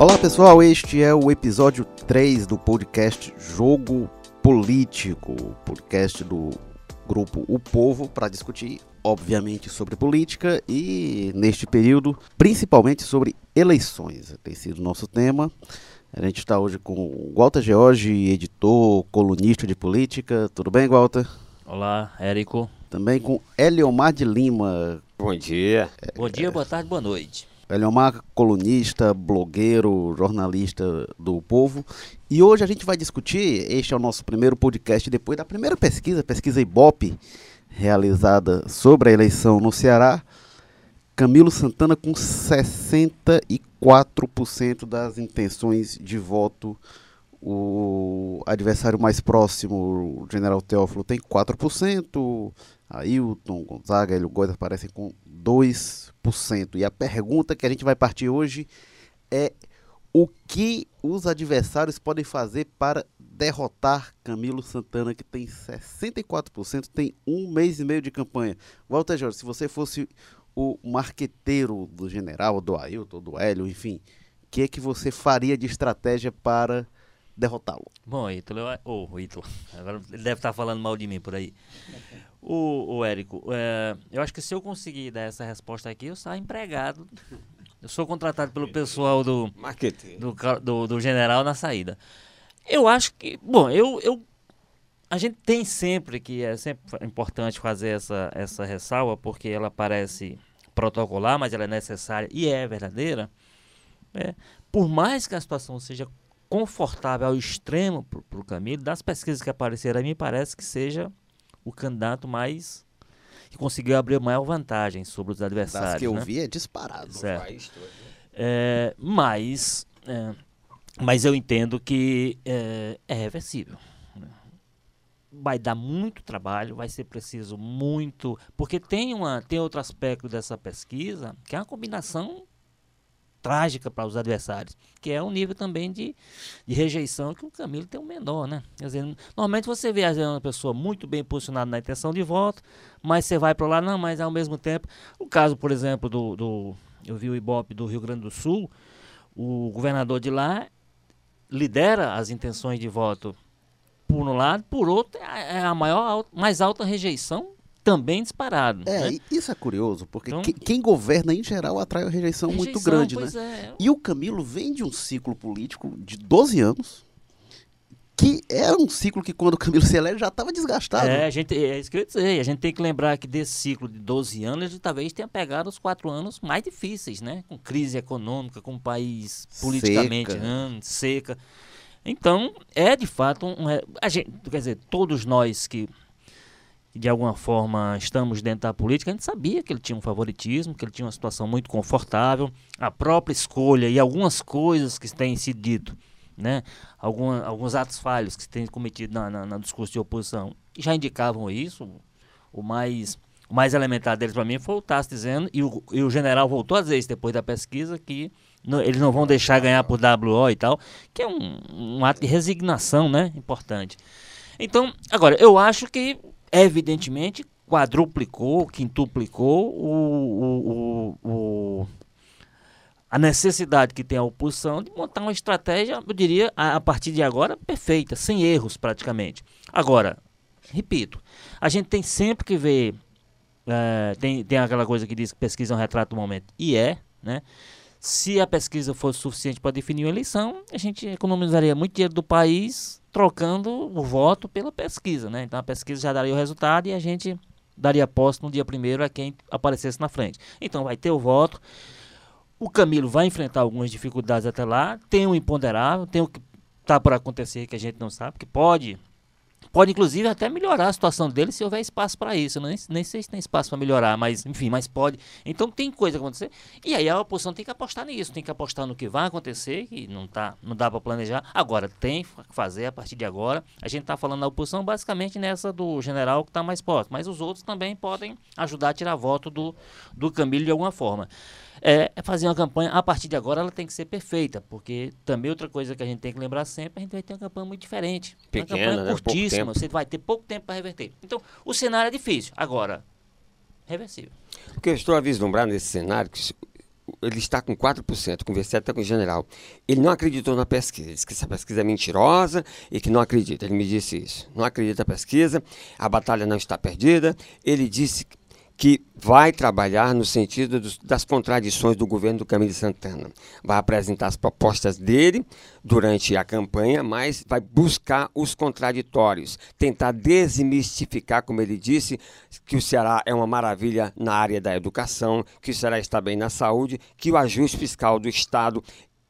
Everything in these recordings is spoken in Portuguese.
Olá pessoal, este é o episódio 3 do podcast Jogo Político, podcast do grupo O Povo para discutir, obviamente, sobre política e, neste período, principalmente sobre eleições. Tem sido nosso tema. A gente está hoje com Walter George, editor, colunista de política. Tudo bem, Walter? Olá, Érico. Também com Eliomar de Lima. Bom dia. Bom dia, boa tarde, boa noite. Eliomar, colunista, blogueiro, jornalista do Povo. E hoje a gente vai discutir, este é o nosso primeiro podcast depois da primeira pesquisa, pesquisa Ibope, realizada sobre a eleição no Ceará. Camilo Santana com 64% das intenções de voto. O adversário mais próximo, o general Teófilo, tem 4%. Ailton, Gonzaga, Hélio Góes aparecem com 2%. E a pergunta que a gente vai partir hoje é o que os adversários podem fazer para derrotar Camilo Santana, que tem 64%, tem um mês e meio de campanha. Walter Jorge, se você fosse o marqueteiro do general, do Ailton, do Hélio, enfim, o que é que você faria de estratégia para derrotá-lo? Bom, Ítalo, ô, oh, Ítalo, agora ele deve estar falando mal de mim por aí. O, o Érico, é, eu acho que se eu conseguir dar essa resposta aqui, eu saio empregado. Eu sou contratado pelo pessoal do, do, do, do general na saída. Eu acho que, bom, eu, eu a gente tem sempre que é sempre importante fazer essa, essa ressalva, porque ela parece protocolar, mas ela é necessária e é verdadeira. É, por mais que a situação seja confortável ao extremo para o Camilo, das pesquisas que apareceram, me parece que seja o candidato mais que conseguiu abrir maior vantagem sobre os adversários. Das que eu né? vi é disparado. Certo. É, mas, é, mas eu entendo que é, é reversível. Né? Vai dar muito trabalho, vai ser preciso muito. Porque tem, uma, tem outro aspecto dessa pesquisa, que é uma combinação trágica para os adversários, que é um nível também de, de rejeição que o Camilo tem um menor, né? Quer dizer, normalmente você vê vezes, uma pessoa muito bem posicionada na intenção de voto, mas você vai para lá, não, mas ao mesmo tempo, o caso, por exemplo, do, do eu vi o Ibope do Rio Grande do Sul, o governador de lá lidera as intenções de voto por um lado, por outro é a maior, mais alta rejeição também disparado. É, né? isso é curioso, porque então, que, quem governa em geral atrai uma rejeição, rejeição muito grande, né? É. E o Camilo vem de um ciclo político de 12 anos, que era um ciclo que quando o Camilo se elege já estava desgastado. É, a gente, é isso que eu ia dizer. A gente tem que lembrar que desse ciclo de 12 anos, ele talvez tenha pegado os quatro anos mais difíceis, né? Com crise econômica, com o país politicamente seca. Hum, seca. Então, é de fato um. A gente, quer dizer, todos nós que de alguma forma estamos dentro da política, a gente sabia que ele tinha um favoritismo, que ele tinha uma situação muito confortável, a própria escolha e algumas coisas que têm sido dito, né? Alguns atos falhos que se têm cometido na, na, na, discurso de oposição já indicavam isso. O mais, o mais elementar deles para mim foi o Tassi dizendo, e o, e o general voltou a dizer isso depois da pesquisa, que não, eles não vão deixar ganhar por WO e tal, que é um, um ato de resignação, né? Importante. Então, agora, eu acho que evidentemente quadruplicou, quintuplicou o, o, o, a necessidade que tem a oposição de montar uma estratégia, eu diria, a, a partir de agora, perfeita, sem erros praticamente. Agora, repito, a gente tem sempre que ver, é, tem, tem aquela coisa que diz que pesquisa é um retrato do momento, e é, né? Se a pesquisa fosse suficiente para definir uma eleição, a gente economizaria muito dinheiro do país trocando o voto pela pesquisa, né? Então a pesquisa já daria o resultado e a gente daria posse no dia primeiro a quem aparecesse na frente. Então vai ter o voto. O Camilo vai enfrentar algumas dificuldades até lá. Tem o imponderável, tem o que está por acontecer que a gente não sabe, que pode Pode, inclusive, até melhorar a situação dele se houver espaço para isso. Nem, nem sei se tem espaço para melhorar, mas, enfim, mas pode. Então tem coisa acontecer. E aí a oposição tem que apostar nisso, tem que apostar no que vai acontecer, que não, tá, não dá para planejar. Agora, tem que fazer a partir de agora. A gente está falando da oposição basicamente nessa do general que está mais próximo, mas os outros também podem ajudar a tirar voto do, do Camilo de alguma forma é, é fazer uma campanha, a partir de agora ela tem que ser perfeita, porque também outra coisa que a gente tem que lembrar sempre, a gente vai ter uma campanha muito diferente. Pequena, uma campanha né? curtíssima, você vai ter pouco tempo para reverter. Então, o cenário é difícil. Agora, reversível. O que eu estou a vislumbrar nesse cenário, que ele está com 4%, conversei até com o general. Ele não acreditou na pesquisa, disse que essa pesquisa é mentirosa e que não acredita. Ele me disse isso. Não acredita na pesquisa, a batalha não está perdida. Ele disse que vai trabalhar no sentido dos, das contradições do governo do Camilo Santana. Vai apresentar as propostas dele durante a campanha, mas vai buscar os contraditórios, tentar desmistificar, como ele disse, que o Ceará é uma maravilha na área da educação, que o Ceará está bem na saúde, que o ajuste fiscal do Estado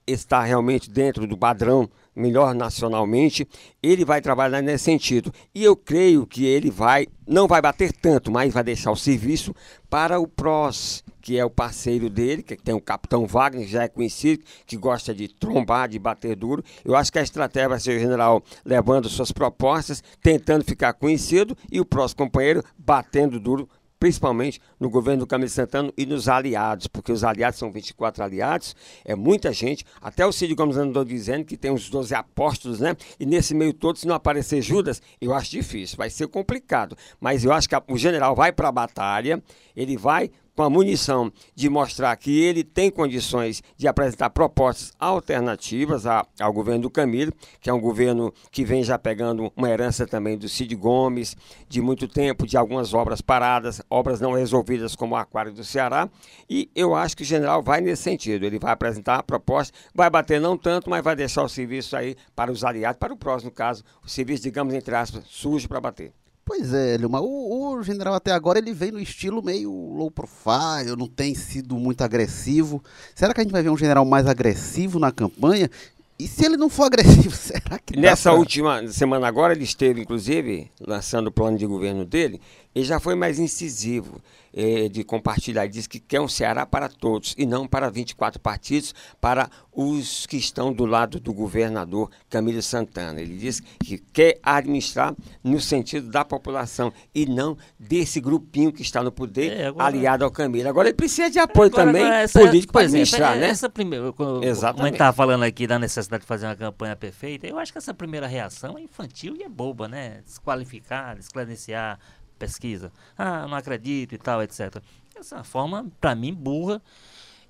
está realmente dentro do padrão melhor nacionalmente, ele vai trabalhar nesse sentido. E eu creio que ele vai, não vai bater tanto, mas vai deixar o serviço para o PROS, que é o parceiro dele, que tem o Capitão Wagner, que já é conhecido, que gosta de trombar, de bater duro. Eu acho que a estratégia vai ser o general levando suas propostas, tentando ficar conhecido, e o PROS companheiro batendo duro principalmente no governo do Camilo Santana e nos aliados, porque os aliados são 24 aliados, é muita gente. Até o Cid Gomes andou dizendo que tem uns 12 apóstolos, né? E nesse meio todo, se não aparecer Judas, eu acho difícil, vai ser complicado. Mas eu acho que o general vai para a batalha, ele vai com a munição de mostrar que ele tem condições de apresentar propostas alternativas a, ao governo do Camilo, que é um governo que vem já pegando uma herança também do Cid Gomes, de muito tempo, de algumas obras paradas, obras não resolvidas como o Aquário do Ceará, e eu acho que o general vai nesse sentido, ele vai apresentar a proposta, vai bater não tanto, mas vai deixar o serviço aí para os aliados, para o próximo caso, o serviço, digamos, entre aspas, sujo para bater. Pois é, Lilmar, o, o, general até agora ele vem no estilo meio low profile, não tem sido muito agressivo. Será que a gente vai ver um general mais agressivo na campanha? E se ele não for agressivo, será que Nessa pra... última semana agora ele esteve, inclusive, lançando o plano de governo dele, ele já foi mais incisivo eh, de compartilhar. Ele diz que quer um Ceará para todos e não para 24 partidos, para os que estão do lado do governador Camilo Santana. Ele diz que quer administrar no sentido da população e não desse grupinho que está no poder é, agora... aliado ao Camilo. Agora ele precisa de apoio agora, também agora essa, político para administrar, é, né? Essa primeira, Exatamente. Como a gente estava falando aqui da necessidade de fazer uma campanha perfeita, eu acho que essa primeira reação é infantil e é boba, né? Desqualificar, desclarenciar pesquisa. Ah, não acredito e tal, etc. Essa é uma forma, para mim, burra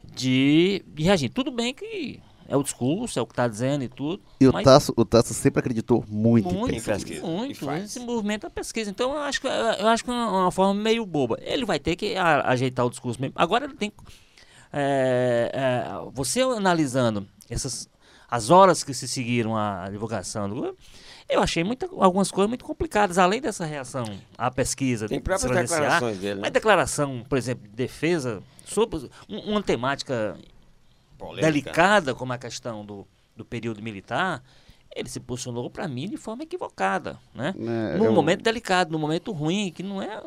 de, de reagir. Tudo bem que é o discurso, é o que está dizendo e tudo. E o Tasso, o Tasso sempre acreditou muito, muito em pesquisa. Muito, esse movimento da pesquisa. Então eu acho que eu acho que é uma, uma forma meio boba. Ele vai ter que a, ajeitar o discurso mesmo. Agora ele tem é, é, você analisando essas as horas que se seguiram a divulgação do eu achei muita, algumas coisas muito complicadas, além dessa reação à pesquisa. Tem próprias declarações dele. Né? Uma declaração, por exemplo, de defesa sobre uma temática Polêmica. delicada, como a questão do, do período militar, ele se posicionou para mim de forma equivocada, né? É, num eu... momento delicado, num momento ruim, que não é,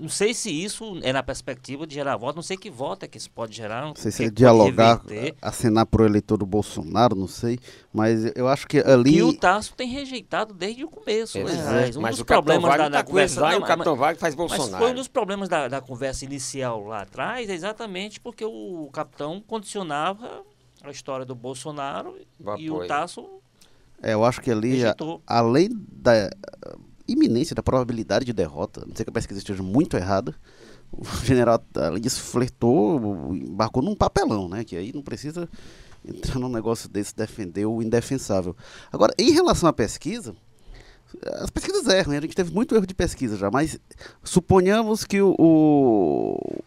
não sei se isso é na perspectiva de gerar voto, não sei que voto é que isso pode gerar. Não sei se é dialogar, assinar para o eleitor do Bolsonaro, não sei, mas eu acho que ali... E o Tasso tem rejeitado desde o começo, né? Um mas o problemas da, da tá conversa... Não, e o Capitão Wagner faz Bolsonaro. Mas foi um dos problemas da, da conversa inicial lá atrás, exatamente porque o capitão condicionava a história do Bolsonaro e o Tasso é, eu acho que ali, a, além da iminência da probabilidade de derrota, não sei que a pesquisa esteja muito errada, o general, além disso, flertou, embarcou num papelão, né? Que aí não precisa entrar num negócio desse defender o indefensável. Agora, em relação à pesquisa, as pesquisas erram, a gente teve muito erro de pesquisa já, mas suponhamos que o, o,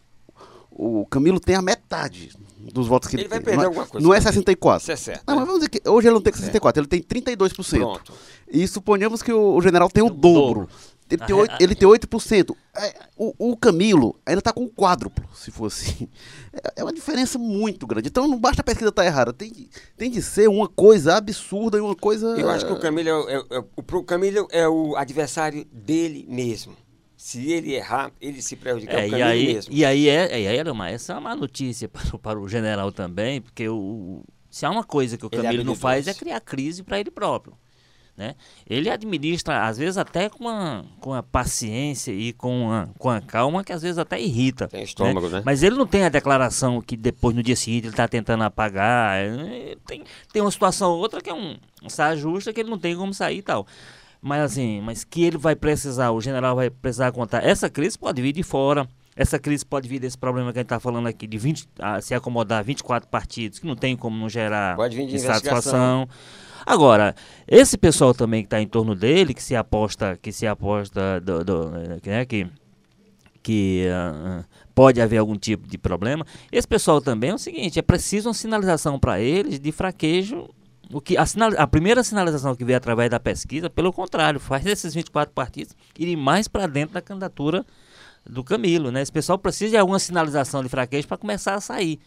o Camilo tem a metade dos votos que ele, ele vai perder não, é- alguma coisa. Não é 64. Isso é certo. Não, mas vamos dizer que hoje ele não tem 64, é. ele tem 32%. Pronto. E suponhamos que o, o general tem o, o dobro. dobro. Ele tem, 8, ele tem 8%. É, o, o Camilo ainda está com o quádruplo, se for assim. É, é, uma diferença muito grande. Então não basta a pesquisa estar tá errada. Tem, tem de ser uma coisa absurda e uma coisa. Eu acho que o Camilo é, é, é o Camilo é o adversário dele mesmo. Se ele errar, ele se prejudica é, o e aí, mesmo. E aí, é, e aí era uma, essa é uma notícia para, para o general também, porque o, se há uma coisa que o é Camilo é não faz é criar crise para ele próprio. Né? Ele administra, às vezes, até com a, com a paciência e com a, com a calma, que às vezes até irrita. Tem estômago, né? né? Mas ele não tem a declaração que depois, no dia seguinte, ele está tentando apagar. Tem, tem uma situação ou outra que é um, um saia justa que ele não tem como sair e tal. Mas assim, mas que ele vai precisar, o general vai precisar contar. Essa crise pode vir de fora. essa crise pode vir desse problema que a gente está falando aqui, de 20, a, se acomodar 24 partidos, que não tem como não gerar Pode vir de insatisfação. Agora, esse pessoal também que está em torno dele, que se aposta, que se aposta do, do, né, que, que uh, pode haver algum tipo de problema, esse pessoal também é o seguinte, é preciso uma sinalização para eles de fraquejo o que a, sinal, a, primeira sinalização que veio através da pesquisa, pelo contrário, faz esses 24 partidos irem mais para dentro da candidatura do Camilo. Né? Esse pessoal precisa de alguma sinalização de fraqueza para começar a sair.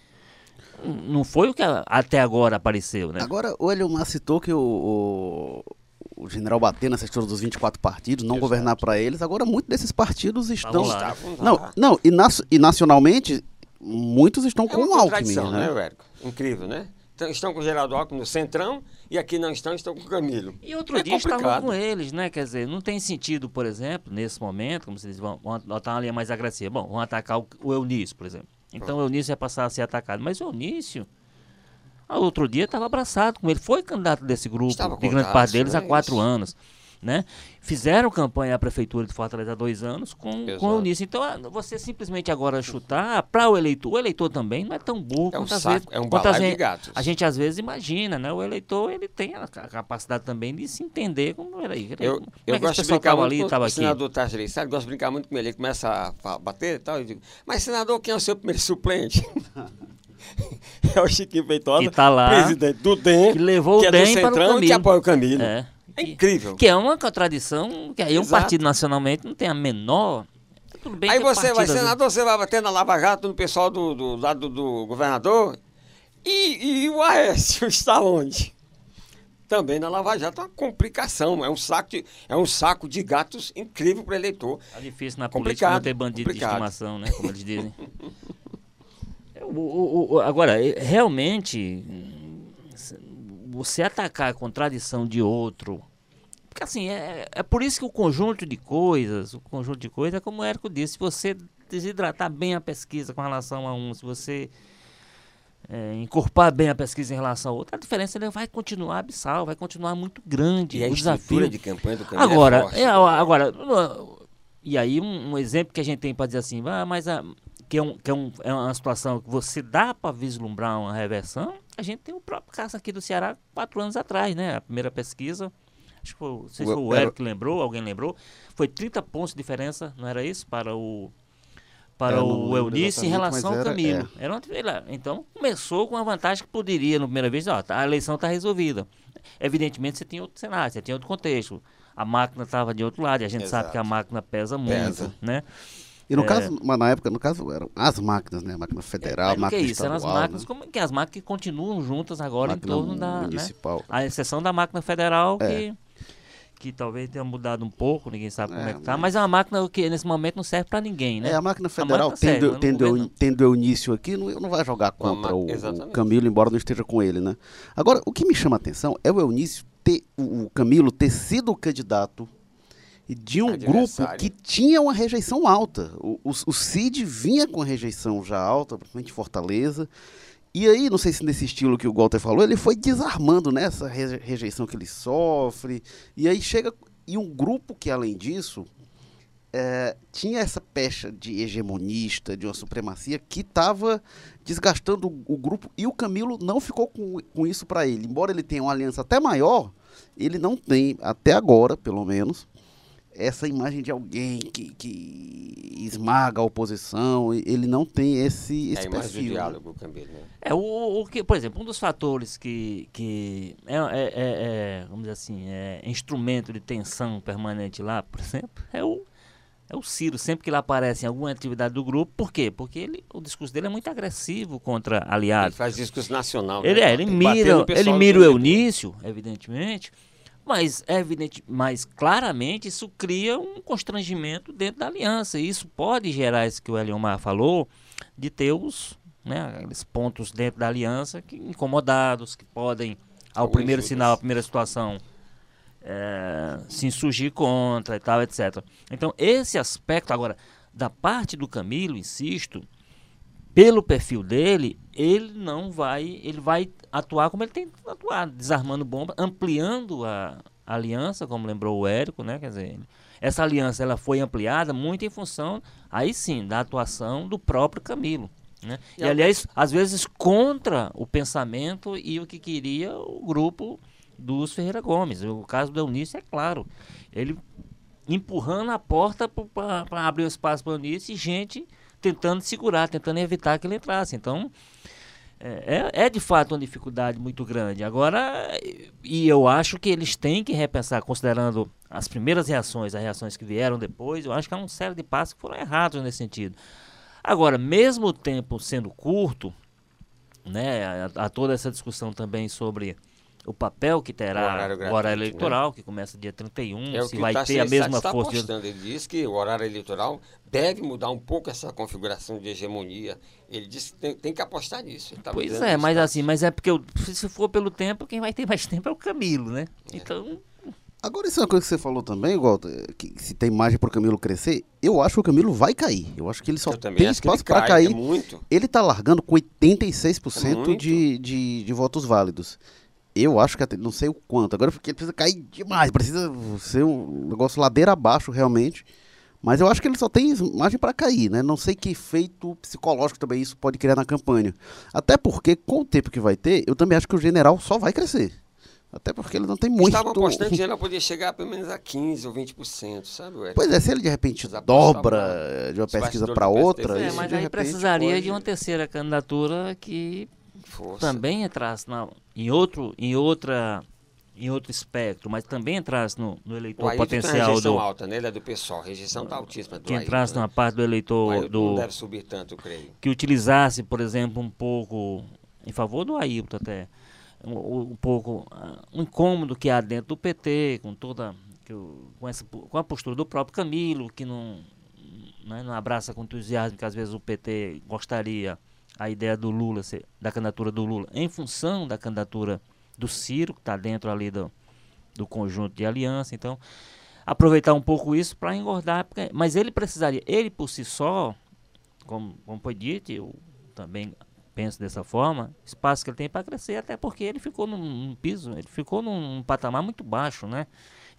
Não foi o que até agora apareceu. Né? Agora, o Eliomar citou que o, o, o general bater nessa história dos 24 partidos, não Exato. governar para eles. Agora, muitos desses partidos estão. Lá, não, não e, e nacionalmente, muitos estão é com o Alckmin. Né, né Érico? Incrível, né? Então, estão com o Geraldo Alckmin no Centrão e aqui não estão, estão com o Camilo. E outro é dia complicado. estavam com eles, né? Quer dizer, não tem sentido, por exemplo, nesse momento, como vocês vão, vão adotar uma linha mais agressiva. Bom, vão atacar o, o Eunício, por exemplo. Então o Eunício ia passar a ser atacado. Mas o Eunício, outro dia, estava abraçado com ele. Foi candidato desse grupo, Estava de grande parte deles, há quatro anos né? Fizeram campanha à prefeitura de Fortaleza há dois anos com, com o Eunice. Então, ah, você simplesmente agora chutar para o eleitor, o eleitor também não é tão burro é um saco, vezes. É um quantas de gatos. A gente às vezes imagina, né? O eleitor ele tem a capacidade também de se entender como era aí. Eu, como eu é gosto de brincar muito ali, com o senador Targelei, sabe? Gosto de brincar muito com ele. Ele começa a bater e tal. Eu digo, mas senador, quem é o seu primeiro suplente? é o Chiquinho Feitosa, que tá lá, presidente do DEM, que levou que o DEM é do Centrão para o Camilo. que apoia o Camilo. É. É incrível. Que é uma contradição, que aí Exato. um partido nacionalmente não tem a menor. Aí você vai, senador, você vai bater na Lava Jato no pessoal do, do lado do governador. E, e o Aécio está onde? Também na Lava Jato é uma complicação. É um saco de, é um saco de gatos incrível para o eleitor. É difícil na política não ter bandido complicado. de estimação, né? Como eles dizem. o, o, o, agora, realmente você atacar a contradição de outro. Porque assim, é, é por isso que o conjunto de coisas, o conjunto de coisas, é como o Érico disse, se você desidratar bem a pesquisa com relação a um, se você é, encorpar bem a pesquisa em relação a outra, a diferença ele vai continuar abissal, vai continuar muito grande. E a desafio de campanha do agora, é forte, é, agora, e aí um, um, exemplo que a gente tem para dizer assim, ah, mas a, que, é, um, que é, um, é uma situação que você dá para vislumbrar uma reversão, a gente tem o próprio caso aqui do Ceará quatro anos atrás, né? A primeira pesquisa, acho que foi, não sei se foi o Eric que lembrou, alguém lembrou, foi 30 pontos de diferença, não era isso? Para o para o Eunice em relação ao Camilo. É. Era uma, então começou com uma vantagem que poderia, na primeira vez, ó, tá, a eleição está resolvida. Evidentemente você tinha outro cenário, você tinha outro contexto. A máquina estava de outro lado, e a gente Exato. sabe que a máquina pesa muito, pesa. né? E no é... caso, mas na época, no caso, eram as máquinas, né? Máquina federal, é, máquina que é isso? Eram as máquinas, né? como que as máquinas que continuam juntas agora máquina em torno da. Né? Municipal. Né? A exceção da máquina federal é. que. Que talvez tenha mudado um pouco, ninguém sabe como é, é que tá, mas... mas é uma máquina que nesse momento não serve para ninguém, né? É, a máquina federal, a máquina tendo, serve, tendo, tendo o início aqui, não, não vai jogar contra o, o, Camilo, embora não esteja com ele, né? Agora, o que me chama a atenção é o Eunício ter, o, o Camilo ter sido o candidato de um grupo que tinha uma rejeição alta. O, o, o, CID vinha com a rejeição já alta, principalmente Fortaleza. E aí, não sei se nesse estilo que o Walter falou, ele foi desarmando nessa né, rejeição que ele sofre. E aí chega. E um grupo que, além disso, é, tinha essa pecha de hegemonista, de uma supremacia, que estava desgastando o, o, grupo. E o Camilo não ficou com, com isso para ele. Embora ele tenha uma aliança até maior, ele não tem, até agora, pelo menos, essa imagem de alguém que, que esmaga a oposição, ele não tem esse, esse é perfil. Né? diálogo, Camilo, né? É, o, o, que, por exemplo, um dos fatores que, que é, é, é, é, vamos dizer assim, é instrumento de tensão permanente lá, por exemplo, é o, é o Ciro, sempre que ele aparece em alguma atividade do grupo, por quê? Porque ele, o discurso dele é muito agressivo contra aliados. Ele faz discurso nacional. Ele, né? é, ele mira, ele mira o Eunício, evidentemente, mas, é evidente, mas claramente isso cria um constrangimento dentro da aliança. E isso pode gerar isso que o Eliomar falou, de ter os né, pontos dentro da aliança que incomodados, que podem, ao Alguns primeiro sinal, à primeira situação, é, se insurgir contra e tal, etc. Então, esse aspecto, agora, da parte do Camilo, insisto, pelo perfil dele, ele não vai, ele vai atuar como ele tem atuado, desarmando bomba, ampliando a, aliança, como lembrou o Érico, né? Quer dizer, essa aliança ela foi ampliada muito em função, aí sim, da atuação do próprio Camilo. Né? E, aliás, às vezes contra o pensamento e o que queria o grupo dos Ferreira Gomes. O caso do Eunício é claro. Ele empurrando a porta para abrir o espaço para o Eunício e gente tentando segurar, tentando evitar que ele entrasse. Então, é, é, é, de fato uma dificuldade muito grande. Agora, e eu acho que eles têm que repensar, considerando as primeiras reações, as reações que vieram depois, eu acho que há um série de passos que foram errados nesse sentido. Agora, mesmo o tempo sendo curto, né, há toda essa discussão também sobre o papel que terá o horário, gratuito, o horário né? eleitoral, né? que começa dia 31, é se vai ter a mesma está força. Apostando. Ele diz que o horário eleitoral deve mudar um pouco essa configuração de hegemonia. Ele diz que tem, tem que apostar nisso. Tá pois é, mas assim, mas é porque se for pelo tempo, quem vai ter mais tempo é o Camilo, né? É. Então. Agora, isso é uma coisa que você falou também, Walter, que se tem margem para o Camilo crescer, eu acho que o Camilo vai cair. Eu acho que ele só tem espaço para cair. É muito. Ele está largando com 86% é de, de, de votos válidos. Eu acho que até, não sei o quanto, agora porque ele precisa cair demais, precisa ser um negócio ladeira abaixo realmente. Mas eu acho que ele só tem margem para cair, né? Não sei que efeito psicológico também isso pode criar na campanha. Até porque, com o tempo que vai ter, eu também acho que o general só vai crescer. Até porque ele não tem muito. Estava apostando que o general podia chegar pelo menos a 15% ou 20%, sabe? Ué? Pois é, se ele de repente dobra de uma pesquisa para outra. É, mas aí precisaria pode... de uma terceira candidatura que Força. também entrasse na, em, outro, em, outra, em outro espectro, mas também entrasse no, no eleitor o potencial tem do. alta, né? Ele é do pessoal, a rejeição está altíssima. que entrasse né? na parte do eleitor. do, não deve subir tanto, eu creio. Que utilizasse, por exemplo, um pouco. Em favor do Ailton até. Um, um pouco. Uh, um incômodo que há dentro do PT, com toda. Com, essa, com a postura do próprio Camilo, que não, né, não abraça com entusiasmo, que às vezes o PT gostaria a ideia do Lula, da candidatura do Lula, em função da candidatura do Ciro, que está dentro ali do, do conjunto de aliança. Então, aproveitar um pouco isso para engordar. Porque, mas ele precisaria, ele por si só, como, como foi dito, eu também penso dessa forma, espaço que ele tem para crescer, até porque ele ficou num, num, piso, ele ficou num patamar muito baixo, né?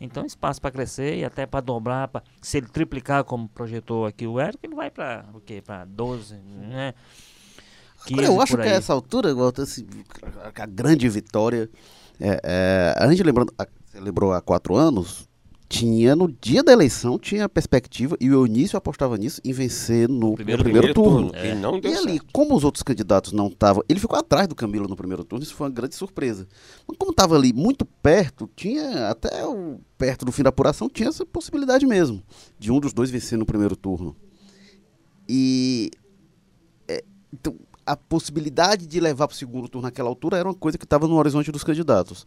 Então, espaço para crescer e até para dobrar, pra, se ele triplicar como projetou aqui o Érico, ele vai para o quê? Para 12, né? Agora, eu acho que a essa altura, assim, a grande vitória. É, é, a gente lembrando, a, você lembrou há quatro anos, tinha no dia da eleição, tinha a perspectiva, e o Eunício apostava nisso, em vencer no primeiro, no primeiro, primeiro turno. turno. É. E, não deu e ali, certo. como os outros candidatos não estavam. Ele ficou atrás do Camilo no primeiro turno, isso foi uma grande surpresa. Mas como estava ali muito perto, tinha até o, perto do fim da apuração, tinha essa possibilidade mesmo, de um dos dois vencer no primeiro turno. E. É, então, a possibilidade de levar para o segundo turno naquela altura era uma coisa que estava no horizonte dos candidatos.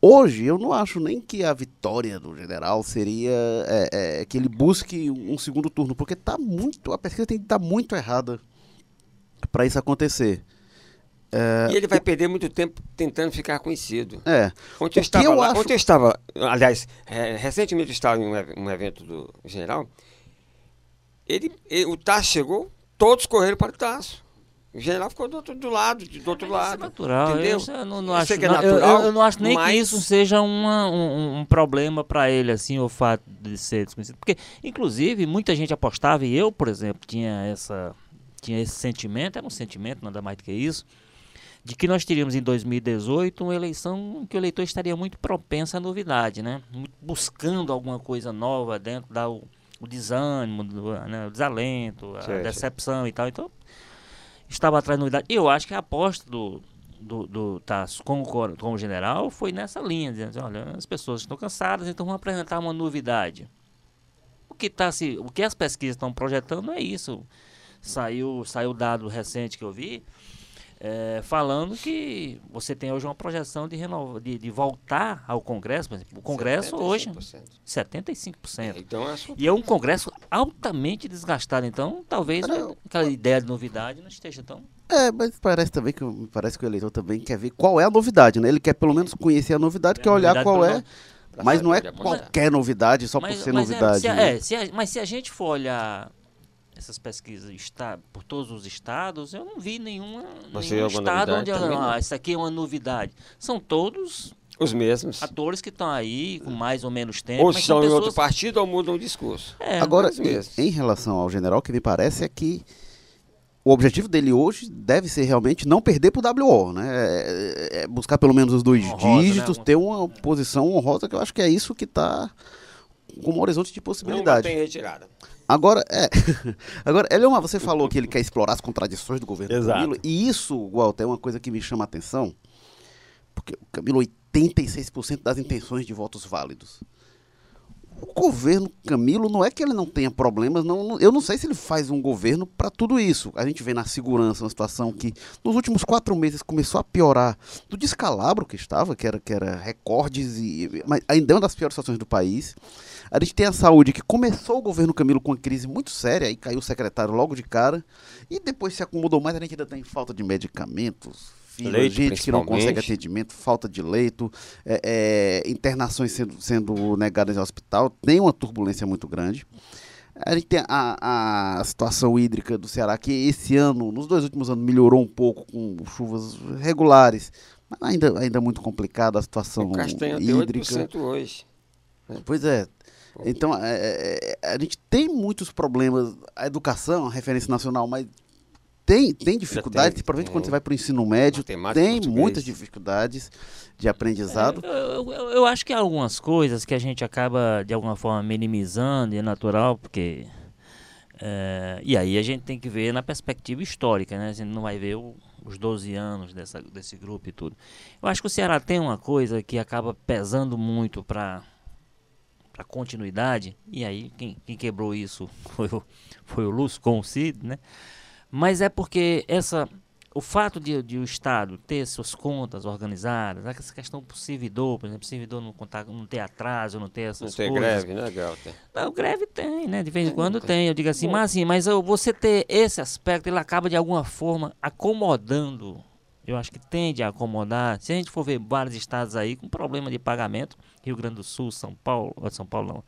Hoje, eu não acho nem que a vitória do general seria é, é, que ele busque um segundo turno, porque tá muito, a pesquisa tem que estar tá muito errada para isso acontecer. É, e ele vai o... perder muito tempo tentando ficar conhecido. É. Ontem eu, estava eu lá, acho... ontem eu estava, aliás, é, recentemente eu estava em um evento do general. Ele, ele o Tasso chegou, todos correram para o Tasso. O general ficou do outro do lado, do outro lado. Isso é natural. Entendeu? Eu, não, não acho, é natural, eu, eu, não acho nem mas... que isso seja uma, um, um, problema para ele, assim, o fato de ser desconhecido. Porque, inclusive, muita gente apostava, e eu, por exemplo, tinha, essa, tinha esse sentimento, era um sentimento, nada mais do que isso, de que nós teríamos em 2018 uma eleição que o eleitor estaria muito propenso à novidade, né? Buscando alguma coisa nova dentro da o, o desânimo, do, né? o desalento, a sim, decepção e tal. Então, estava atrás da novidade. Eu acho que a aposta do, do, do Tasso com o, com o general foi nessa linha, dizendo assim, olha, as pessoas estão cansadas, então vamos apresentar uma novidade. O que, tá se, o que as pesquisas estão projetando é isso. Saiu, saiu dado recente que eu vi, é, falando que você tem hoje uma projeção de, renova, de, de voltar ao Congresso. o Congresso 75%. hoje. 75%. É, então é E é um Congresso altamente desgastado. Então, talvez não, aquela ideia de novidade não esteja tão. É, mas parece também que parece que o eleitor também quer ver qual é a novidade, né? Ele quer pelo menos conhecer a novidade, é quer olhar qual é. Mas não é qualquer novidade só mas, por ser mas novidade. É, se, né? é, se a, mas se a gente for olhar essas pesquisas está por todos os estados, eu não vi nenhuma, nenhum estado onde ah, isso aqui é uma novidade. São todos Os mesmos. Atores que estão aí com mais ou menos tempo. Ou são em pessoas... outro partido ou mudam o discurso. É, Agora, em, em relação ao general, o que me parece é que o objetivo dele hoje deve ser realmente não perder para o WO, né? É, é buscar pelo menos os dois Honrosa, né? dígitos, ter uma posição honrosa, que eu acho que é isso que está como horizonte de Não possibilidade. tem retirada. Agora, é. Agora, Eliomar, você falou que ele quer explorar as contradições do governo Exato. Camilo, e isso, Walter, é uma coisa que me chama a atenção, porque o Camilo, 86% das intenções de votos válidos. O governo Camilo não é que ele não tenha problemas, não, não- eu não sei se ele faz um governo para tudo isso. A gente vê na segurança uma situação que nos últimos quatro meses começou a piorar do descalabro que estava, que era, que era recordes, e, mas ainda é uma das piores situações do país. A gente tem a saúde que começou o governo Camilo com uma crise muito séria e caiu o secretário logo de cara. E depois se acomodou mais, a gente ainda tem falta de medicamentos, Leite, gente que não consegue atendimento, falta de leito, é, é, internações sendo, sendo negadas em hospital, tem uma turbulência muito grande. A gente tem a, a situação hídrica do Ceará, que esse ano, nos dois últimos anos, melhorou um pouco com chuvas regulares, mas ainda, ainda muito complicada a situação O Castanha tem hídrica. 8% hoje. Pois é. Então, é, é, é, a gente tem muitos problemas. A educação, a referência nacional, mas tem, tem dificuldades, tem, principalmente tem. quando você vai para o ensino médio, tem português. muitas dificuldades de aprendizado. Eu, eu- eu- eu acho que há algumas coisas que a gente acaba, de alguma forma, minimizando, e é natural, porque. é, e aí a gente tem que ver na perspectiva histórica, né? A gente não vai ver o- os 12 anos dessa, desse grupo e tudo. Eu acho que o Ceará tem uma coisa que acaba pesando muito para a continuidade, e aí quem, quem quebrou isso foi o, foi o Lúcio com o Cid, né? Mas é porque essa, o fato de, de o Estado ter suas contas organizadas, né, essa questão do servidor, por exemplo, o servidor não, contar, não ter atraso, não ter Não essas tem coisas. greve, né, Galter? Não, greve tem, né? De vez em quando tem. Eu digo assim, mas assim, mas eu- você ter esse aspecto, ele acaba de alguma forma acomodando. Eu acho que tende a acomodar. Se a gente for ver vários estados aí com problema de pagamento, Rio Grande do Sul, São Paulo, ó, São Paulo não.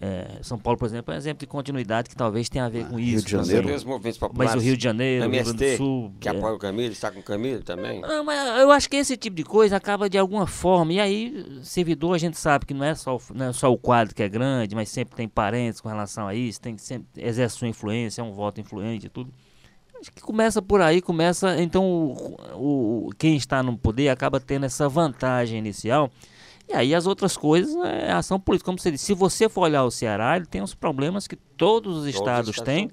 É, São Paulo, por exemplo, é um exemplo de continuidade que talvez tenha a ver com Ah, Rio isso. de né? Você Janeiro. os movimentos populares. Mas o Rio de Janeiro, o Rio Grande do MST, Sul. que é. apoia o Camilo, está com o Camilo também. Não, mas eu acho que esse tipo de coisa acaba de alguma forma. E aí, servidor, a gente sabe que não é só, o- não é só o quadro que é grande, mas sempre tem parentes com relação a isso, tem que sempre exerce sua influência, é um voto influente e tudo. Acho que começa por aí, começa. Então, o, o- quem está no poder acaba tendo essa vantagem inicial. E aí as outras coisas é ação política. Como você disse, se você for olhar o Ceará, ele tem os problemas que todos os Todos os estados têm.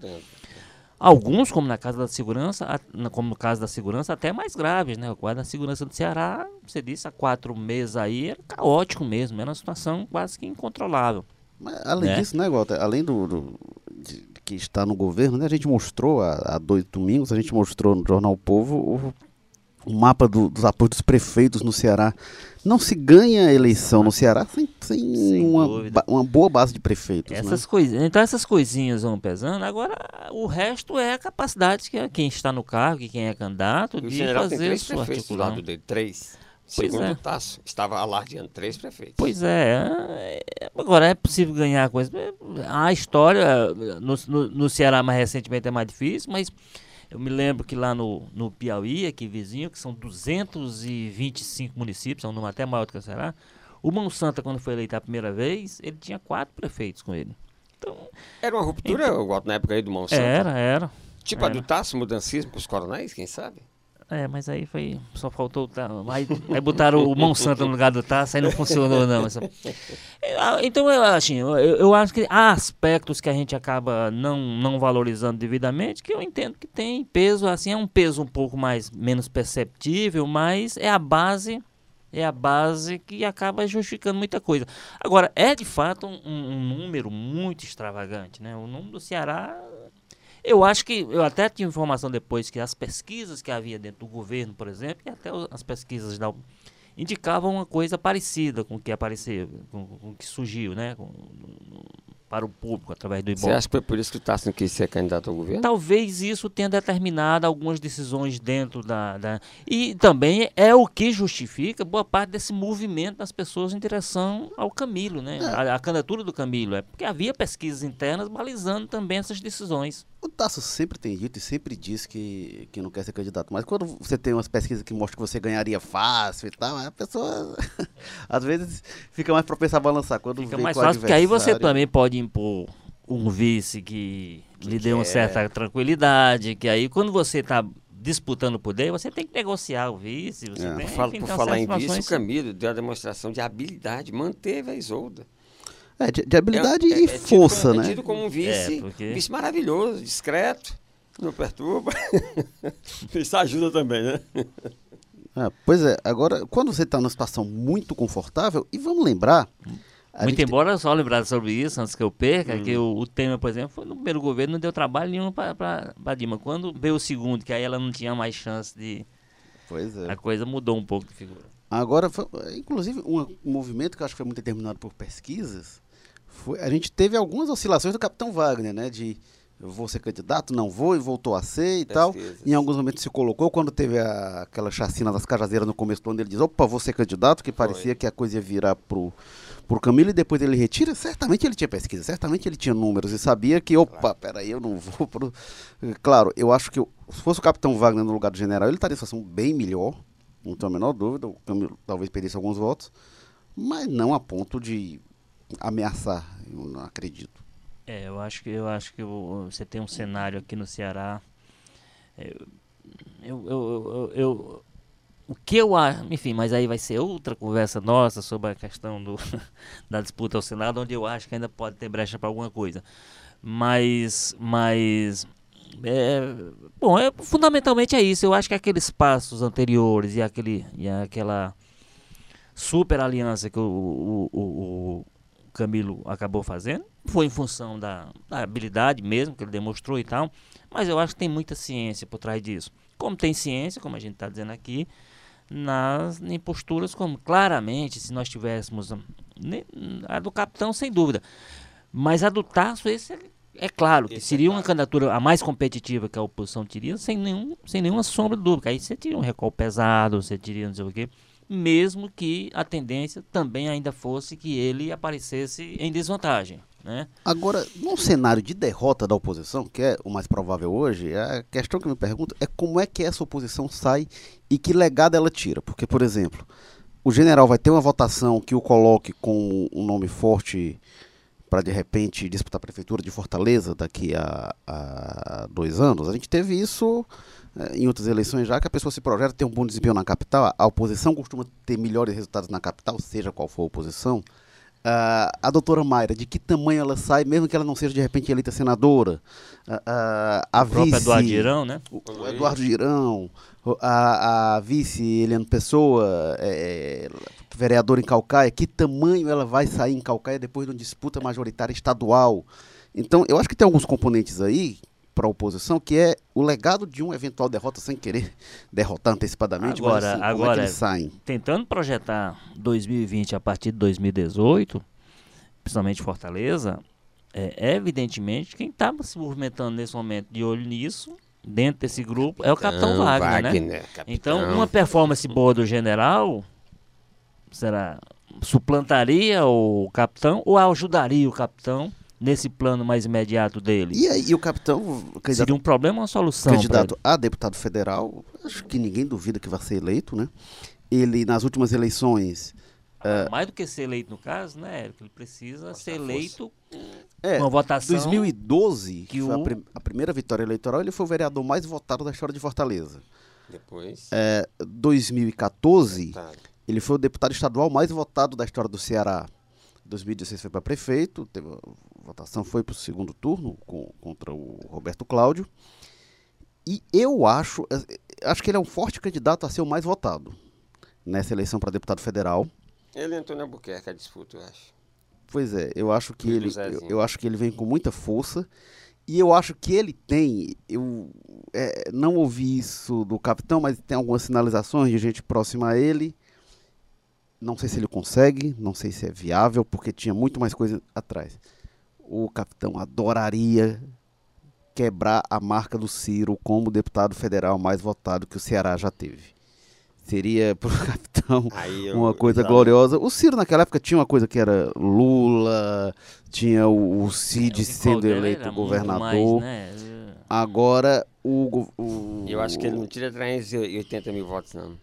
Alguns, como na Casa da Segurança, como no caso da segurança, até mais graves, né? O quadro da segurança do Ceará, você disse, há quatro meses aí, era caótico mesmo, era uma situação quase que incontrolável. Mas, além Né? disso, né, Walter? Além do, do- de que está no governo, né, a gente mostrou há, há dois domingos, a gente mostrou no Jornal o Povo o, o mapa do- dos apoios dos prefeitos no Ceará. Não se ganha a eleição no Ceará sem, sem Sem uma, ba- uma boa base de prefeitos. Essas né? coisinhas, então essas coisinhas vão pesando. Agora, o resto é a capacidade que quem está no cargo, que quem é candidato, E o de general tem fazer três sua prefeitos do articulação. lado dele, três. Pois Segundo é. Tasso, estava alardeando três prefeitos. Pois é, é, agora é possível ganhar coisa. A história no, no, no Ceará mais recentemente é mais difícil, mas eu me lembro que lá no, no Piauí, aqui vizinho, que são 225 municípios, é um número até maior do que o Ceará. O Mão Santa, quando foi eleito a primeira vez, ele tinha quatro prefeitos com ele. Então, Era uma ruptura, eu gosto na época aí do Monsanto. era, era. Tipo a era. do Tasso, mudancismo com os coronéis, quem sabe? É, mas aí foi. Só faltou. o Ta- Aí, aí botaram o Mão Santa no lugar do Taça, aí não funcionou, não. essa- É, ah, Então, eu, assim, eu, eu acho que há aspectos que a gente acaba não, não valorizando devidamente, que eu entendo que tem peso, assim, é um peso um pouco mais menos perceptível, mas é a base. É a base que acaba justificando muita coisa. Agora, é de fato um, um número muito extravagante, né? O número do Ceará eu acho que, eu até tinha informação depois que as pesquisas que havia dentro do governo, por exemplo, e até o- as pesquisas da, indicavam uma coisa parecida com o que apareceu, com, com o que surgiu, né, com- para o público através do Você Ibope. acha que foi por isso que o Tasso não quis ser candidato ao governo? Talvez isso tenha determinado algumas decisões dentro da, da- E também é o que justifica boa parte desse movimento das pessoas em direção ao Camilo, né? A, a candidatura do Camilo. É porque havia pesquisas internas balizando também essas decisões. O Tasso sempre tem dito e sempre diz que, que não quer ser candidato. Mas quando você tem umas pesquisas que mostram que você ganharia fácil e tal, a pessoa às vezes fica mais propensa a balançar. Quando fica mais fácil, porque aí você também pode impor um vice que, que lhe dê uma certa tranquilidade, que aí quando você está disputando o poder, você tem que negociar o vice. Você é. tem, Falo, por falar em vice, o Camilo deu a demonstração de habilidade, manteve a Isolda. É, de, de habilidade é, e é, é força, como, né? É tido como um vice, é, porque... vice maravilhoso, discreto, não perturba. Isso ajuda também, né? É, pois é, agora, quando você está numa situação muito confortável, e vamos lembrar. Muito embora, só lembrar sobre isso, antes que eu perca, hum. que o, o tema, por exemplo, foi no primeiro governo, não deu trabalho nenhum para Dilma. Quando veio o segundo, que aí ela não tinha mais chance de. Pois é. A coisa mudou um pouco de figura. Agora, foi, inclusive, um, um movimento que eu acho que foi muito determinado por pesquisas foi, a gente teve algumas oscilações do Capitão Wagner, né? De eu vou ser candidato, não vou, e voltou a ser e tal. Em alguns momentos se colocou, quando teve a, aquela chacina das cajazeiras no começo do ano, ele diz, opa, vou ser candidato, que parecia foi. que a coisa ia virar pro, pro Camilo, e depois ele retira. Certamente ele tinha pesquisa, certamente ele tinha números, e sabia que, opa, claro. peraí, eu não vou pro... Claro, eu acho que eu, se fosse o Capitão Wagner no lugar do general, ele estaria em situação bem melhor, não tenho a menor dúvida, o Camilo talvez perdesse alguns votos, mas não a ponto de ameaçar, eu não acredito. É, eu acho que eu acho que você tem um cenário aqui no Ceará. É, eu, eu, eu, eu, o que eu acho, enfim, mas aí vai ser outra conversa nossa sobre a questão do, da disputa ao Senado, onde eu acho que ainda pode ter brecha para alguma coisa. Mas, mas é, bom, é, fundamentalmente é isso. Eu acho que aqueles passos anteriores e, aquele, e aquela super aliança que o, o, o, Camilo acabou fazendo. Foi em função da, da, habilidade mesmo que ele demonstrou e tal. Mas eu acho que tem muita ciência por trás disso. Como tem ciência, como a gente está dizendo aqui, nas em posturas como claramente, se nós tivéssemos a do capitão, sem dúvida. Mas a do Tasso, esse é, é claro que esse é seria é claro. uma candidatura a mais competitiva que a oposição teria, sem, nenhum, sem nenhuma sombra de dúvida. Aí você teria um recall pesado, você teria não sei o quê mesmo que a tendência também ainda fosse que ele aparecesse em desvantagem. Né? Agora, num cenário de derrota da oposição, que é o mais provável hoje, a questão que eu me pergunto é como é que essa oposição sai e que legado ela tira. Porque, por exemplo, o general vai ter uma votação que o coloque com um nome forte para de repente disputar a prefeitura de Fortaleza daqui a, a dois anos. A gente teve isso em outras eleições já, que a pessoa se projeta ter um bom desempenho na capital, a oposição costuma ter melhores resultados na capital, seja qual for a oposição. Uh, a doutora Mayra, de que tamanho ela sai, mesmo que ela não seja de repente eleita senadora? Uh, uh, a o vice, Eduardo Girão, né? O, o Eduardo Girão, a, a vice Eliane Pessoa, é, é, vereadora em Calcaia, que tamanho ela vai sair em Calcaia depois de uma disputa majoritária estadual? Então, eu acho que tem alguns componentes aí para a oposição, que é o legado de uma eventual derrota sem querer derrotar antecipadamente, agora, mas assim, agora, como é que eles saem? Tentando projetar 2020 a partir de 2018, principalmente Fortaleza, é, evidentemente quem está se movimentando nesse momento de olho nisso, dentro desse grupo, é o Capitão Wagner, Wagner né? Capitão. Então, uma performance boa do general será suplantaria o capitão ou ajudaria o capitão nesse plano mais imediato dele. E aí, o capitão. Candidato, Seria um problema ou uma solução? Candidato a deputado federal, acho que ninguém duvida que vai ser eleito, né? Ele, nas últimas eleições. Ah, uh, mais do que ser eleito, no caso, né, Érico? Ele precisa ser eleito é, com a votação. 2012, que o... a, prim a, primeira vitória eleitoral, ele foi o vereador mais votado da história de Fortaleza. Depois. É, 2014, deputado. ele foi o deputado estadual mais votado da história do Ceará. 2016 foi para prefeito, teve votação foi para o segundo turno com, contra o Roberto Cláudio. E eu acho, eh, acho que ele é um forte candidato a ser o mais votado nessa eleição para deputado federal. Ele entrou na Albuquerque a disputa, eu acho. Pois é, eu acho que ele, eu, eu, acho que ele vem com muita força e eu acho que ele tem, eu é, não ouvi isso do capitão, mas tem algumas sinalizações de gente próxima a ele. Não sei se ele consegue, não sei se é viável, porque tinha muito mais coisa atrás o capitão adoraria quebrar a marca do Ciro como deputado federal mais votado que o Ceará já teve. Seria para o capitão eu, uma coisa gloriosa. O Ciro naquela época tinha uma coisa que era Lula, tinha o, o Cid é, sendo eleito governador. Mais, né? Agora, o, o. Eu acho que ele não tira 380 mil votos, não.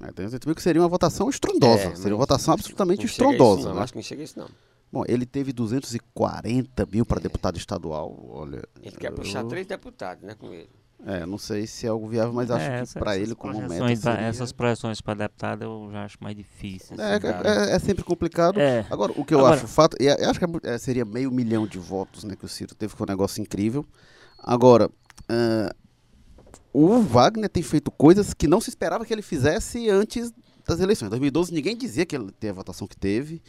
É, 380 mil que seria uma votação estrondosa. É, seria uma votação absolutamente Não chega a isso, estrondosa. não. né? Acho que não chega a isso, não. Bom, ele teve 240 mil para deputado estadual. Olha. Ele quer eu- puxar três deputados, né, com ele. É, não sei se é algo viável, mas acho É, que essa- para essas ele como meta. seria- Essas projeções para deputado eu já acho mais difíceis. É, assim, cara. é, é sempre complicado. É. Agora, o que eu Agora- acho fato, e eu acho que é é, seria meio milhão de votos né, que o Ciro teve, que foi um negócio incrível. Agora, ah, o Wagner tem feito coisas que não se esperava que ele fizesse antes das eleições. Em 2012 ninguém dizia que ele teve a votação que teve.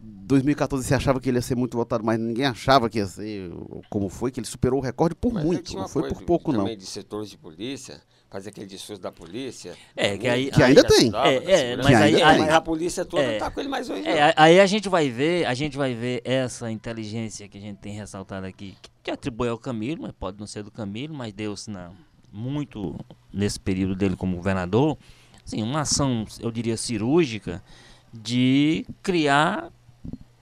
2014 se achava que ele ia ser muito votado, mas ninguém achava que ia ser como foi, que ele superou o recorde por Mas ele muito, não foi por pouco não. também de setores de polícia, fazer aquele discurso da polícia. É, que aí- Que ainda já- tem. Dava, É, é, mas aí- aí- mas a polícia toda é. tá com ele mais hoje. É, a- aí a gente vai ver, a gente vai ver essa inteligência que a gente tem ressaltado aqui, que, que atribui ao Camilo, mas pode não ser do Camilo, mas deu-se na- muito nesse período dele como governador, assim, uma ação, eu diria, cirúrgica de criar,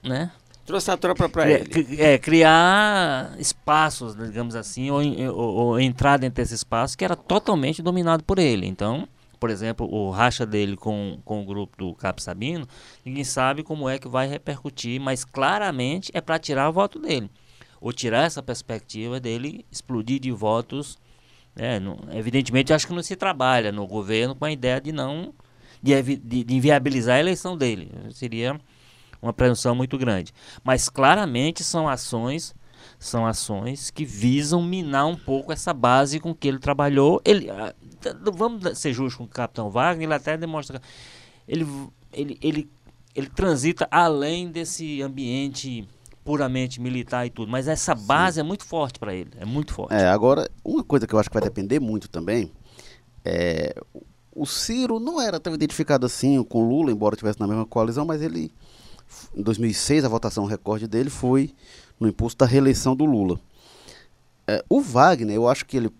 né? Trouxe a tropa pra Cri- ele. é, criar espaços, digamos assim, ou, ou, ou entrar dentro desse espaço que era totalmente dominado por ele. Então, por exemplo, o racha dele com, com o grupo do Cap Sabino, ninguém sabe como é que vai repercutir, mas claramente é para tirar o voto dele. Ou tirar essa perspectiva dele explodir de votos. né, não- evidentemente, acho que não se trabalha no governo com a ideia de não. de, de- de inviabilizar a eleição dele. Seria uma presunção muito grande. Mas claramente são ações são ações que visam minar um pouco essa base com que ele trabalhou. Ele, ah, vamos ser justos com o Capitão Wagner, ele até demonstra ele, ele, ele, ele transita além desse ambiente puramente militar e tudo, mas essa base é muito forte para ele, é muito forte. É, agora, uma coisa que eu acho que vai depender muito também é. O Ciro não era tão identificado assim com o Lula, embora estivesse na mesma coalizão, mas ele. Em 2006, a votação recorde dele foi no impulso da reeleição do Lula. É, o Wagner, eu acho que ele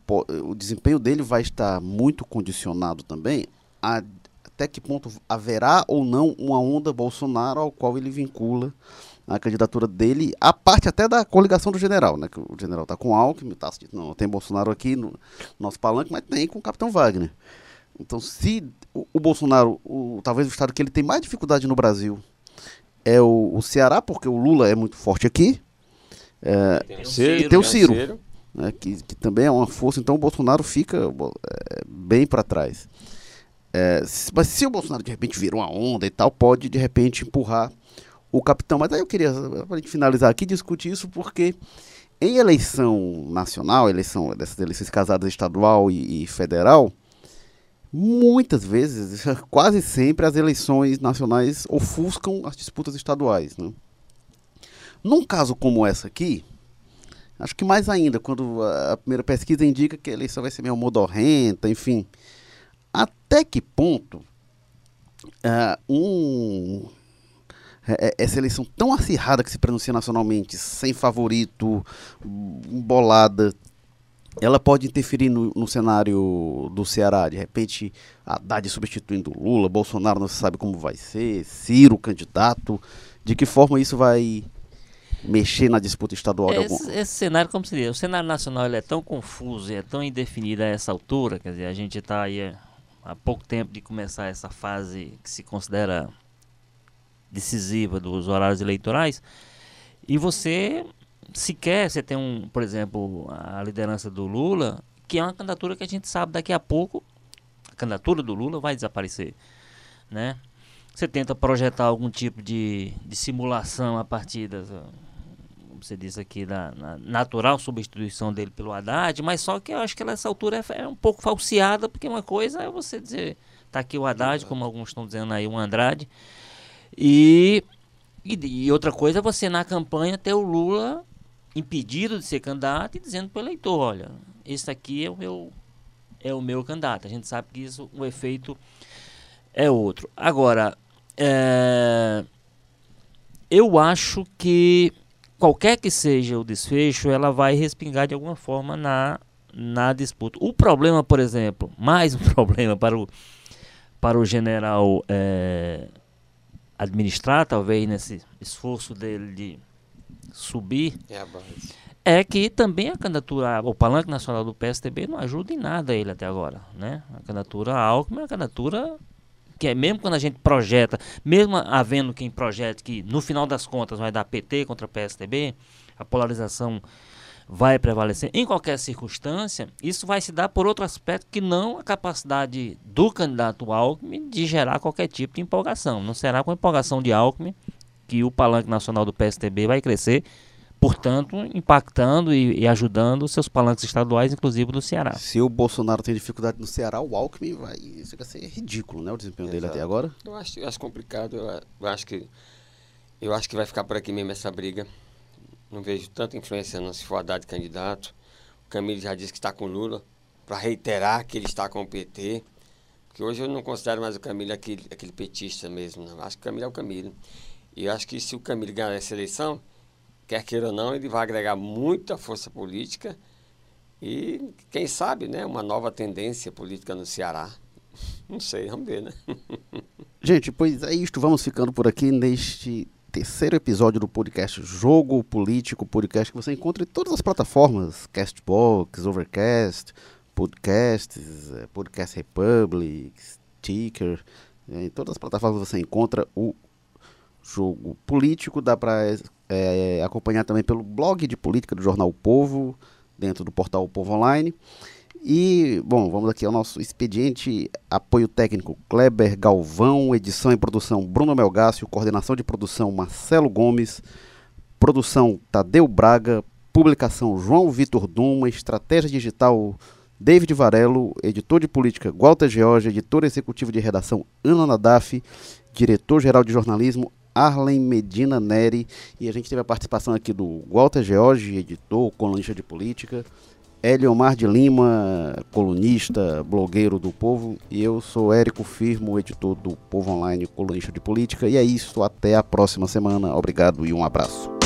o desempenho dele vai estar muito condicionado também a até que ponto haverá ou não uma onda Bolsonaro ao qual ele vincula a candidatura dele, a parte até da coligação do general, né? Que o general está com Alckmin, tá, não tem Bolsonaro aqui no nosso palanque, mas tem com o capitão Wagner. Então, se o, o Bolsonaro, o- talvez o estado que ele tem mais dificuldade no Brasil é o, o Ceará, porque o Lula é muito forte aqui, é, Tem o Ciro, Ciro, tem o tem Ciro. né, que, que também é uma força, então o Bolsonaro fica é, bem para trás. É, se- mas se o Bolsonaro de repente vir uma onda e tal, pode de repente empurrar o capitão. Mas aí eu queria, para a gente finalizar aqui, discutir isso porque em eleição nacional, eleição dessas eleições casadas estadual e, e federal, muitas vezes, quase sempre, as eleições nacionais ofuscam as disputas estaduais. Né? Num caso como essa aqui, Acho que mais ainda, quando a primeira pesquisa indica que a eleição vai ser meio modorrenta, enfim. Até que ponto ah, um, é- é- essa eleição tão acirrada que se pronuncia nacionalmente, sem favorito, embolada, ela pode interferir no, no cenário do Ceará? De repente, Haddad substituindo Lula, Bolsonaro não se sabe como vai ser, Ciro candidato. De que forma isso vai mexer na disputa estadual de algum... Esse, esse cenário, como seria? O cenário nacional é tão confuso e é tão indefinido a essa altura, quer dizer, a gente está aí eh, há pouco tempo de começar essa fase que se considera decisiva dos horários eleitorais, e você sequer, você tem um, por exemplo, a liderança do Lula, que é uma candidatura que a gente sabe daqui a pouco, a candidatura do Lula vai desaparecer, né? Você tenta projetar algum tipo de, de simulação a partir das, você disse aqui, da na- natural substituição dele pelo Haddad, mas só que eu acho que nessa altura é, é um pouco falseada, porque uma coisa é você dizer, tá aqui o Haddad, como alguns estão dizendo aí, o Andrade, e, e outra coisa é você na campanha ter o Lula impedido de ser candidato e dizendo para o eleitor, olha, esse aqui é o meu é o meu candidato. A gente sabe que isso o efeito é outro. Agora, é, eu acho que qualquer que seja o desfecho, ela vai respingar de alguma forma na, na disputa. O problema, por exemplo, mais um problema para o, para o general é, administrar, talvez nesse esforço dele de subir, É é que também a candidatura, o palanque nacional do PSDB não ajuda em nada ele até agora, né? A candidatura Alckmin é uma candidatura que é mesmo quando a gente projeta, mesmo havendo quem projete que no final das contas vai dar PT contra PSDB, a polarização vai prevalecer em qualquer circunstância, isso vai se dar por outro aspecto que não a capacidade do candidato Alckmin de gerar qualquer tipo de empolgação. Não será com a empolgação de Alckmin que o palanque nacional do PSDB vai crescer portanto, impactando e, e, ajudando seus palanques estaduais, inclusive no Ceará. Se o Bolsonaro tem dificuldade no Ceará, o Alckmin vai, isso vai ser ridículo, né, o desempenho Exato. dele até agora. Eu acho, eu acho complicado, eu, eu, acho que eu acho que vai ficar por aqui mesmo essa briga. Não vejo tanta influência não se for Haddad candidato. O Camilo já disse que está com Lula para reiterar que ele está com o PT. Porque hoje eu não considero mais o Camilo aquele, aquele petista mesmo, não. Acho que o Camilo é o Camilo. E eu acho que se o Camilo ganhar essa eleição, quer queira ou não, ele vai agregar muita força política e, quem sabe, né, uma nova tendência política no Ceará. Não sei, vamos ver, né? Gente, pois é isto. Vamos ficando por aqui neste terceiro episódio do podcast Jogo Político, podcast que você encontra em todas as plataformas, Castbox, Overcast, Podcasts, eh, Podcast Republic, Sticker, eh, em todas as plataformas você encontra o Jogo Político, dá para é, acompanhar também pelo blog de política do jornal o Povo, dentro do portal o Povo Online. E, bom, vamos aqui ao nosso expediente. Apoio técnico Kleber Galvão, edição e produção Bruno Melgácio, coordenação de produção Marcelo Gomes, produção Tadeu Braga, publicação João Vitor Duma, estratégia digital David Varelo, editor de política Walter George, editor executivo de redação Ana Nadaf, diretor-geral de jornalismo Arlen Medina Neri. E a gente teve a participação aqui do Walter George, editor, colunista de política. Eliomar de Lima, colunista, blogueiro do Povo. E eu sou Érico Firmo, editor do Povo Online, colunista de política. E é isso, até a próxima semana. Obrigado e um abraço.